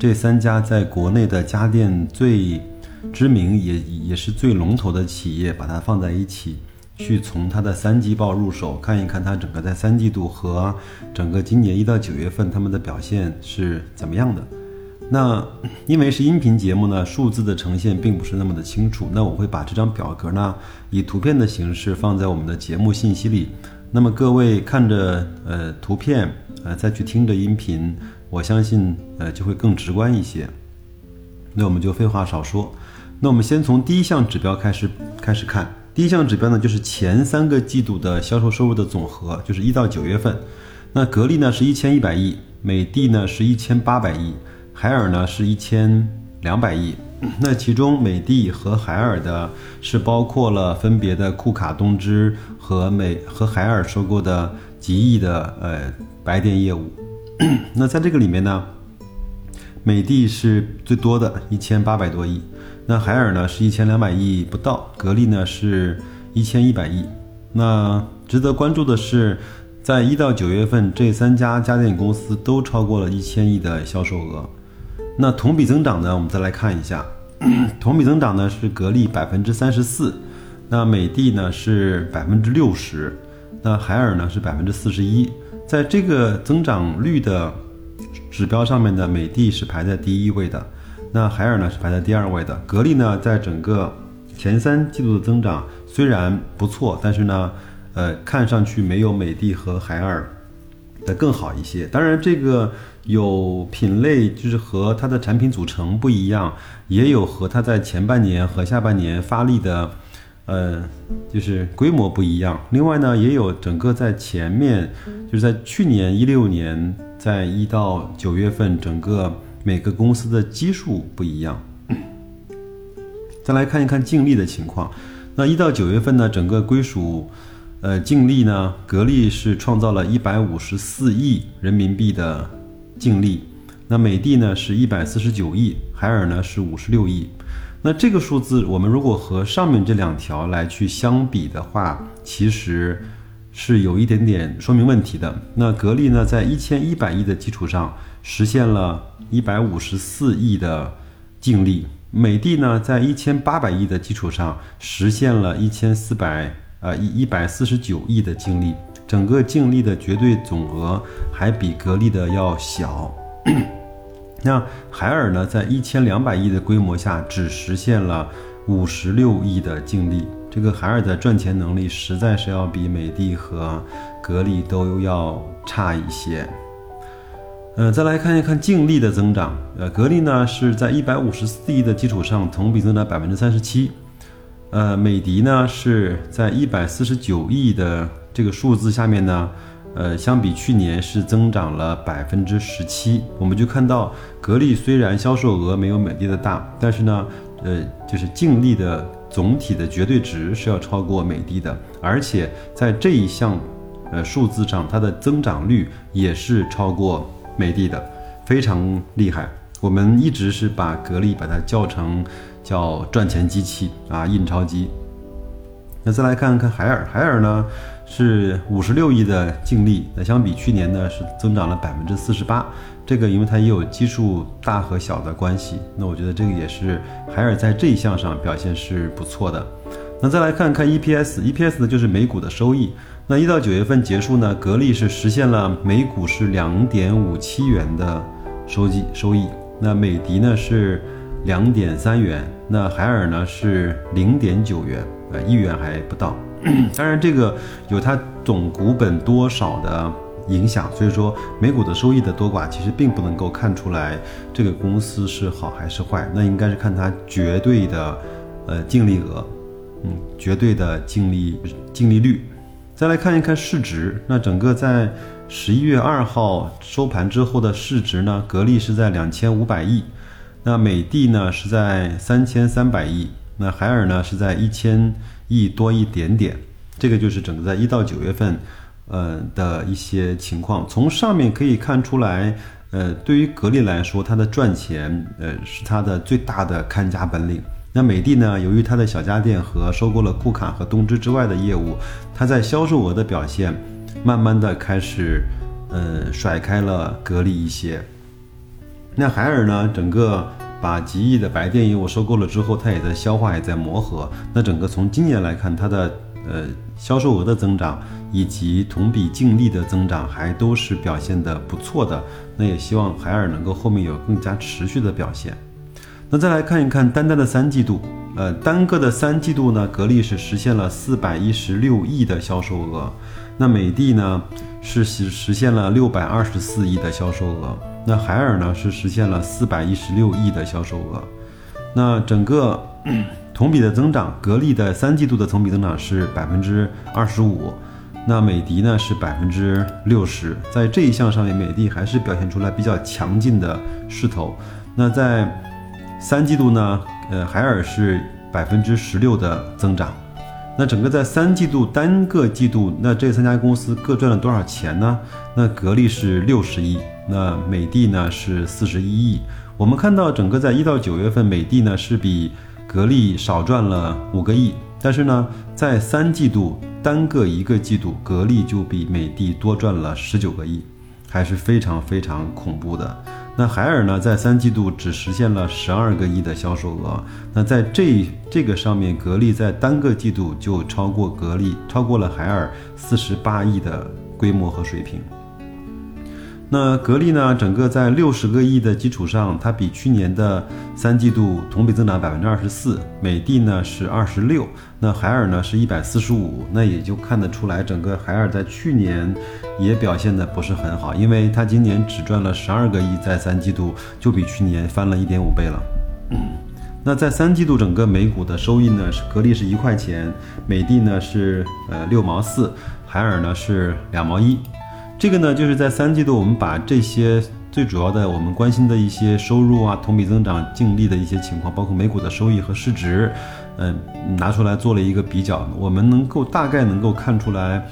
这三家在国内的家电最知名也也是最龙头的企业，把它放在一起，去从它的三季报入手，看一看它整个在三季度和整个今年一到九月份他们的表现是怎么样的。那因为是音频节目呢，数字的呈现并不是那么的清楚，那我会把这张表格呢以图片的形式放在我们的节目信息里。那么各位看着呃图片。呃，再去听着音频，我相信呃就会更直观一些。那我们就废话少说，那我们先从第一项指标开始开始看。第一项指标呢，就是前三个季度的销售收入的总和，就是一到九月份。那格力呢是一千一百亿，美的呢是一千八百亿，海尔呢是一千两百亿。那其中美的和海尔的是包括了分别的库卡东芝和美和海尔收购的极亿的呃。白电业务，那在这个里面呢，美的是最多的，一千八百多亿。那海尔呢是一千两百亿不到，格力呢是一千一百亿。那值得关注的是，在一到九月份，这三家家电公司都超过了一千亿的销售额。那同比增长呢，我们再来看一下，同比增长呢是格力百分之三十四，那美的呢是百分之六十，那海尔呢是百分之四十一。在这个增长率的指标上面呢，美的是排在第一位的，那海尔呢是排在第二位的。格力呢，在整个前三季度的增长虽然不错，但是呢，呃，看上去没有美的和海尔的更好一些。当然，这个有品类就是和它的产品组成不一样，也有和它在前半年和下半年发力的。呃，就是规模不一样。另外呢，也有整个在前面，就是在去年一六年，在一到九月份，整个每个公司的基数不一样。再来看一看净利的情况。那一到九月份呢，整个归属，呃，净利呢，格力是创造了一百五十四亿人民币的净利。那美的呢是一百四十九亿，海尔呢是五十六亿。那这个数字，我们如果和上面这两条来去相比的话，其实是有一点点说明问题的。那格力呢，在一千一百亿的基础上，实现了一百五十四亿的净利；美的呢，在一千八百亿的基础上，实现了一千四百呃一一百四十九亿的净利。整个净利的绝对总额还比格力的要小。那海尔呢，在一千两百亿的规模下，只实现了五十六亿的净利。这个海尔的赚钱能力实在是要比美的和格力都要差一些。呃，再来看一看净利的增长。呃，格力呢是在一百五十四亿的基础上，同比增长百分之三十七。呃，美的呢是在一百四十九亿的这个数字下面呢。呃，相比去年是增长了百分之十七。我们就看到，格力虽然销售额没有美的的大，但是呢，呃，就是净利的总体的绝对值是要超过美的的，而且在这一项，呃，数字上，它的增长率也是超过美的的，非常厉害。我们一直是把格力把它叫成叫赚钱机器啊，印钞机。那再来看看海尔，海尔呢？是五十六亿的净利，那相比去年呢是增长了百分之四十八。这个因为它也有基数大和小的关系，那我觉得这个也是海尔在这一项上表现是不错的。那再来看看 EPS，EPS 呢就是每股的收益。那一到九月份结束呢，格力是实现了每股是两点五七元的收益收益。那美的呢是两点三元，那海尔呢是零点九元，呃一元还不到。当然，这个有它总股本多少的影响，所以说每股的收益的多寡，其实并不能够看出来这个公司是好还是坏。那应该是看它绝对的，呃，净利额，嗯，绝对的净利净利率。再来看一看市值，那整个在十一月二号收盘之后的市值呢，格力是在两千五百亿，那美的呢是在三千三百亿，那海尔呢是在一千亿多一点点。这个就是整个在一到九月份，呃的一些情况。从上面可以看出来，呃，对于格力来说，它的赚钱，呃，是它的最大的看家本领。那美的呢，由于它的小家电和收购了库卡和东芝之外的业务，它在销售额的表现，慢慢的开始，呃，甩开了格力一些。那海尔呢，整个把极易的白电业务收购了之后，它也在消化，也在磨合。那整个从今年来看，它的呃，销售额的增长以及同比净利的增长还都是表现的不错的。那也希望海尔能够后面有更加持续的表现。那再来看一看单单的三季度，呃，单个的三季度呢，格力是实现了四百一十六亿的销售额，那美的呢是实实现了六百二十四亿的销售额，那海尔呢是实现了四百一十六亿的销售额，那整个。同比的增长，格力的三季度的同比增长是百分之二十五，那美的呢是百分之六十，在这一项上面，美的还是表现出来比较强劲的势头。那在三季度呢，呃，海尔是百分之十六的增长。那整个在三季度单个季度，那这三家公司各赚了多少钱呢？那格力是六十亿，那美的呢是四十一亿。我们看到整个在一到九月份，美的呢是比。格力少赚了五个亿，但是呢，在三季度单个一个季度，格力就比美的多赚了十九个亿，还是非常非常恐怖的。那海尔呢，在三季度只实现了十二个亿的销售额，那在这这个上面，格力在单个季度就超过格力，超过了海尔四十八亿的规模和水平。那格力呢？整个在六十个亿的基础上，它比去年的三季度同比增长百分之二十四。美的呢是二十六，那海尔呢是一百四十五。那也就看得出来，整个海尔在去年也表现的不是很好，因为它今年只赚了十二个亿，在三季度就比去年翻了一点五倍了。嗯那在三季度整个美股的收益呢，是格力是一块钱，美的呢是呃六毛四，海尔呢是两毛一。这个呢，就是在三季度，我们把这些最主要的我们关心的一些收入啊、同比增长、净利的一些情况，包括每股的收益和市值，嗯，拿出来做了一个比较，我们能够大概能够看出来，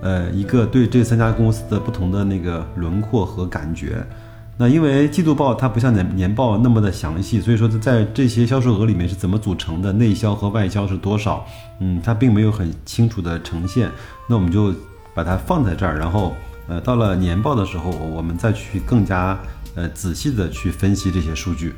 呃，一个对这三家公司的不同的那个轮廓和感觉。那因为季度报它不像年年报那么的详细，所以说在这些销售额里面是怎么组成的，内销和外销是多少，嗯，它并没有很清楚的呈现。那我们就把它放在这儿，然后。呃，到了年报的时候，我们再去更加呃仔细的去分析这些数据。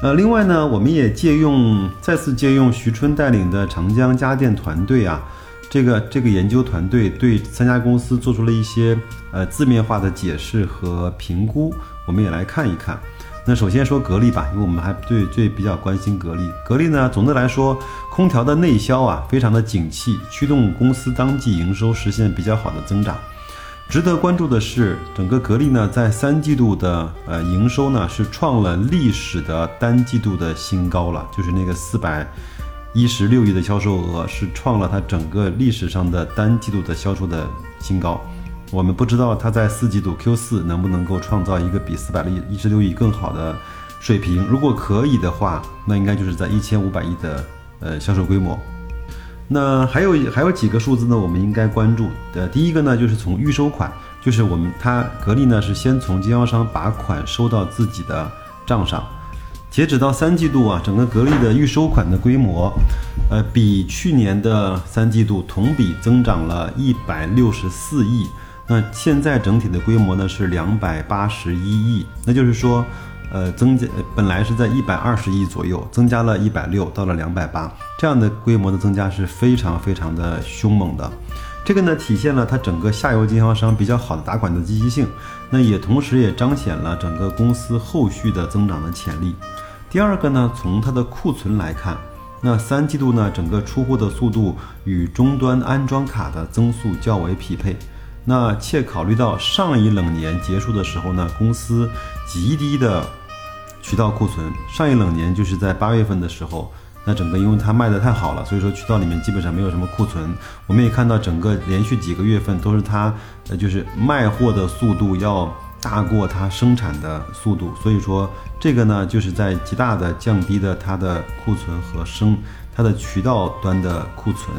呃，另外呢，我们也借用再次借用徐春带领的长江家电团队啊，这个这个研究团队对三家公司做出了一些呃字面化的解释和评估，我们也来看一看。那首先说格力吧，因为我们还对最比较关心格力。格力呢，总的来说，空调的内销啊非常的景气，驱动公司当季营收实现比较好的增长。值得关注的是，整个格力呢，在三季度的呃营收呢是创了历史的单季度的新高了，就是那个四百一十六亿的销售额是创了它整个历史上的单季度的销售的新高。我们不知道它在四季度 Q 四能不能够创造一个比四百一十六亿更好的水平。如果可以的话，那应该就是在一千五百亿的呃销售规模。那还有还有几个数字呢？我们应该关注的，第一个呢，就是从预收款，就是我们它格力呢是先从经销商把款收到自己的账上，截止到三季度啊，整个格力的预收款的规模，呃，比去年的三季度同比增长了一百六十四亿，那现在整体的规模呢是两百八十一亿，那就是说。呃，增加本来是在一百二十亿左右，增加了一百六，到了两百八，这样的规模的增加是非常非常的凶猛的。这个呢，体现了它整个下游经销商比较好的打款的积极性，那也同时也彰显了整个公司后续的增长的潜力。第二个呢，从它的库存来看，那三季度呢，整个出货的速度与终端安装卡的增速较为匹配。那且考虑到上一冷年结束的时候呢，公司极低的渠道库存，上一冷年就是在八月份的时候，那整个因为它卖的太好了，所以说渠道里面基本上没有什么库存。我们也看到整个连续几个月份都是它，呃，就是卖货的速度要大过它生产的速度，所以说这个呢，就是在极大的降低的它的库存和生它的渠道端的库存。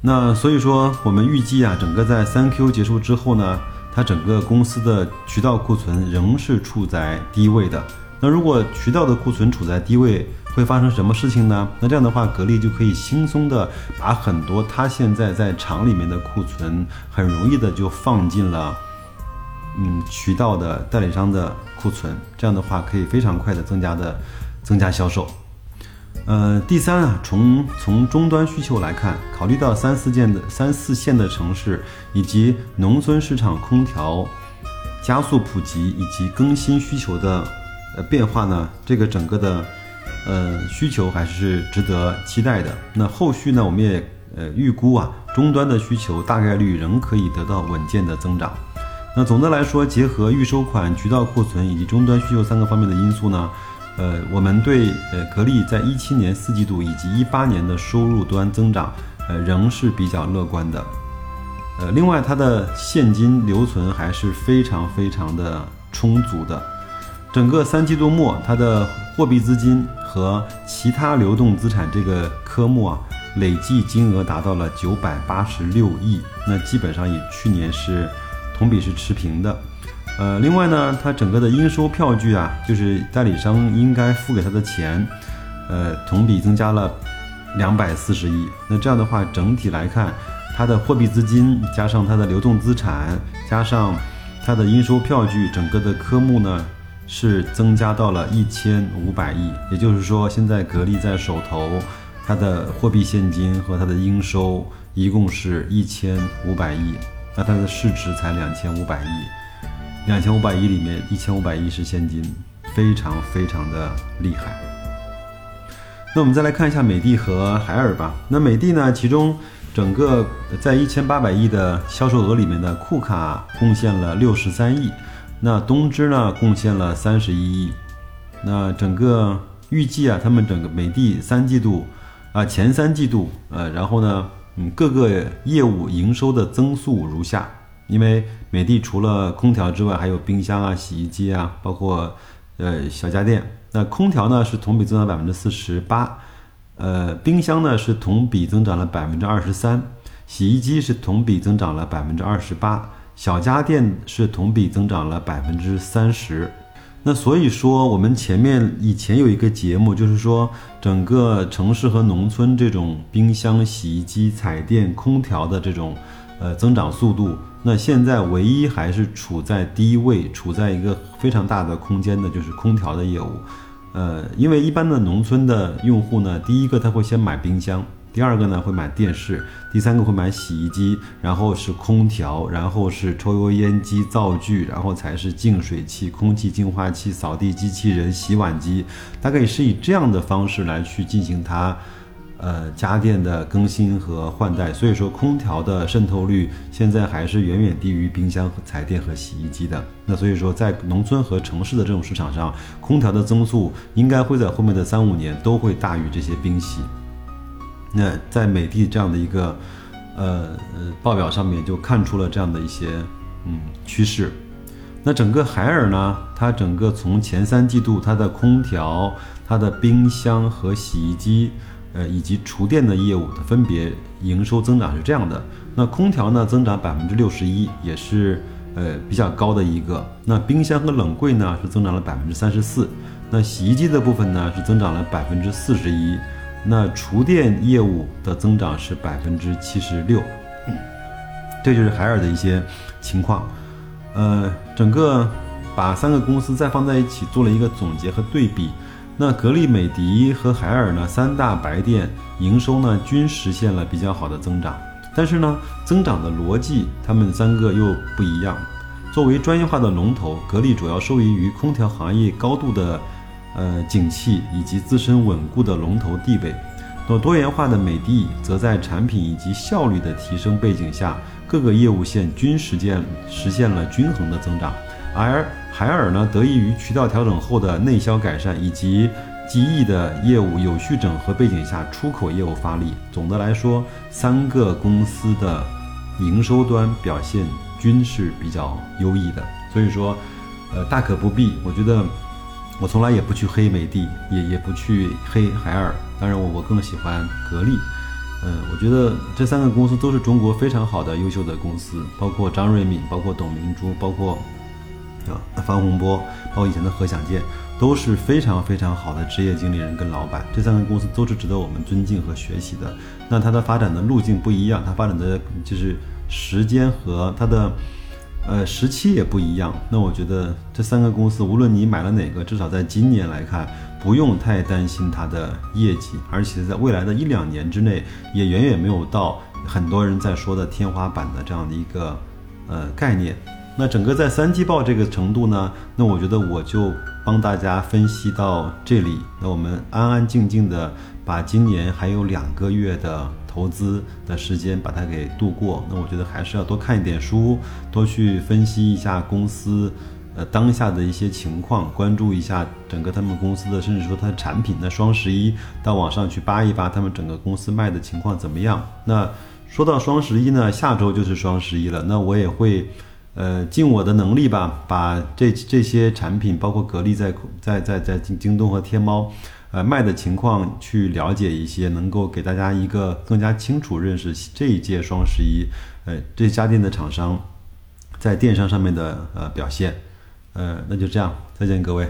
那所以说，我们预计啊，整个在三 Q 结束之后呢，它整个公司的渠道库存仍是处在低位的。那如果渠道的库存处在低位，会发生什么事情呢？那这样的话，格力就可以轻松的把很多它现在在厂里面的库存，很容易的就放进了，嗯，渠道的代理商的库存。这样的话，可以非常快的增加的增加销售。呃，第三啊，从从终端需求来看，考虑到三四线的三四线的城市以及农村市场空调加速普及以及更新需求的呃变化呢，这个整个的。呃，需求还是值得期待的。那后续呢，我们也呃预估啊，终端的需求大概率仍可以得到稳健的增长。那总的来说，结合预收款、渠道库存以及终端需求三个方面的因素呢，呃，我们对呃格力在一七年四季度以及一八年的收入端增长，呃，仍是比较乐观的。呃，另外它的现金留存还是非常非常的充足的。整个三季度末，它的货币资金和其他流动资产这个科目啊，累计金额达到了九百八十六亿，那基本上与去年是同比是持平的。呃，另外呢，它整个的应收票据啊，就是代理商应该付给他的钱，呃，同比增加了两百四十亿。那这样的话，整体来看，它的货币资金加上它的流动资产加上它的应收票据，整个的科目呢。是增加到了一千五百亿，也就是说，现在格力在手头，它的货币现金和它的应收一共是一千五百亿，那它的市值才两千五百亿，两千五百亿里面一千五百亿是现金，非常非常的厉害。那我们再来看一下美的和海尔吧。那美的呢，其中整个在一千八百亿的销售额里面的库卡贡献了六十三亿。那东芝呢，贡献了三十一亿。那整个预计啊，他们整个美的三季度啊，前三季度呃，然后呢，嗯，各个业务营收的增速如下。因为美的除了空调之外，还有冰箱啊、洗衣机啊，包括呃小家电。那空调呢是同比增长百分之四十八，呃，冰箱呢是同比增长了百分之二十三，洗衣机是同比增长了百分之二十八。小家电是同比增长了百分之三十，那所以说我们前面以前有一个节目，就是说整个城市和农村这种冰箱、洗衣机、彩电、空调的这种呃增长速度，那现在唯一还是处在低位，处在一个非常大的空间的，就是空调的业务，呃，因为一般的农村的用户呢，第一个他会先买冰箱。第二个呢会买电视，第三个会买洗衣机，然后是空调，然后是抽油烟机、灶具，然后才是净水器、空气净化器、扫地机器人、洗碗机，大概是以这样的方式来去进行它，呃家电的更新和换代。所以说空调的渗透率现在还是远远低于冰箱、彩电和洗衣机的。那所以说在农村和城市的这种市场上，空调的增速应该会在后面的三五年都会大于这些冰洗。那在美的这样的一个，呃报表上面就看出了这样的一些嗯趋势。那整个海尔呢，它整个从前三季度它的空调、它的冰箱和洗衣机，呃以及厨电的业务，它分别营收增长是这样的。那空调呢增长百分之六十一，也是呃比较高的一个。那冰箱和冷柜呢是增长了百分之三十四。那洗衣机的部分呢是增长了百分之四十一。那厨电业务的增长是百分之七十六，这就是海尔的一些情况。呃，整个把三个公司再放在一起做了一个总结和对比。那格力、美的和海尔呢，三大白电营收呢均实现了比较好的增长，但是呢，增长的逻辑他们三个又不一样。作为专业化的龙头，格力主要受益于空调行业高度的。呃，景气以及自身稳固的龙头地位，那多元化的美的则在产品以及效率的提升背景下，各个业务线均实现实现了均衡的增长。而海尔呢，得益于渠道调整后的内销改善以及记忆的业务有序整合背景下，出口业务发力。总的来说，三个公司的营收端表现均是比较优异的。所以说，呃，大可不必。我觉得我从来也不去黑美的，也也不去黑海尔。当然，我我更喜欢格力。嗯，我觉得这三个公司都是中国非常好的、优秀的公司，包括张瑞敏，包括董明珠，包括啊方洪波，包括以前的何享健，都是非常非常好的职业经理人跟老板。这三个公司都是值得我们尊敬和学习的。那它的发展的路径不一样，它发展的就是时间和它的呃时期也不一样。那我觉得这三个公司，无论你买了哪个，至少在今年来看。不用太担心它的业绩，而且在未来的一两年之内，也远远没有到很多人在说的天花板的这样的一个呃概念。那整个在三季报这个程度呢，那我觉得我就帮大家分析到这里。那我们安安静静的把今年还有两个月的投资的时间把它给度过。那我觉得还是要多看一点书，多去分析一下公司。呃，当下的一些情况，关注一下整个他们公司的，甚至说它的产品。那双十一到网上去扒一扒，他们整个公司卖的情况怎么样？那说到双十一呢，下周就是双十一了。那我也会，呃，尽我的能力吧，把这这些产品，包括格力在在在在京京东和天猫，呃，卖的情况去了解一些，能够给大家一个更加清楚认识这一届双十一，呃，这家电的厂商在电商上面的呃表现。呃，那就这样，再见各位。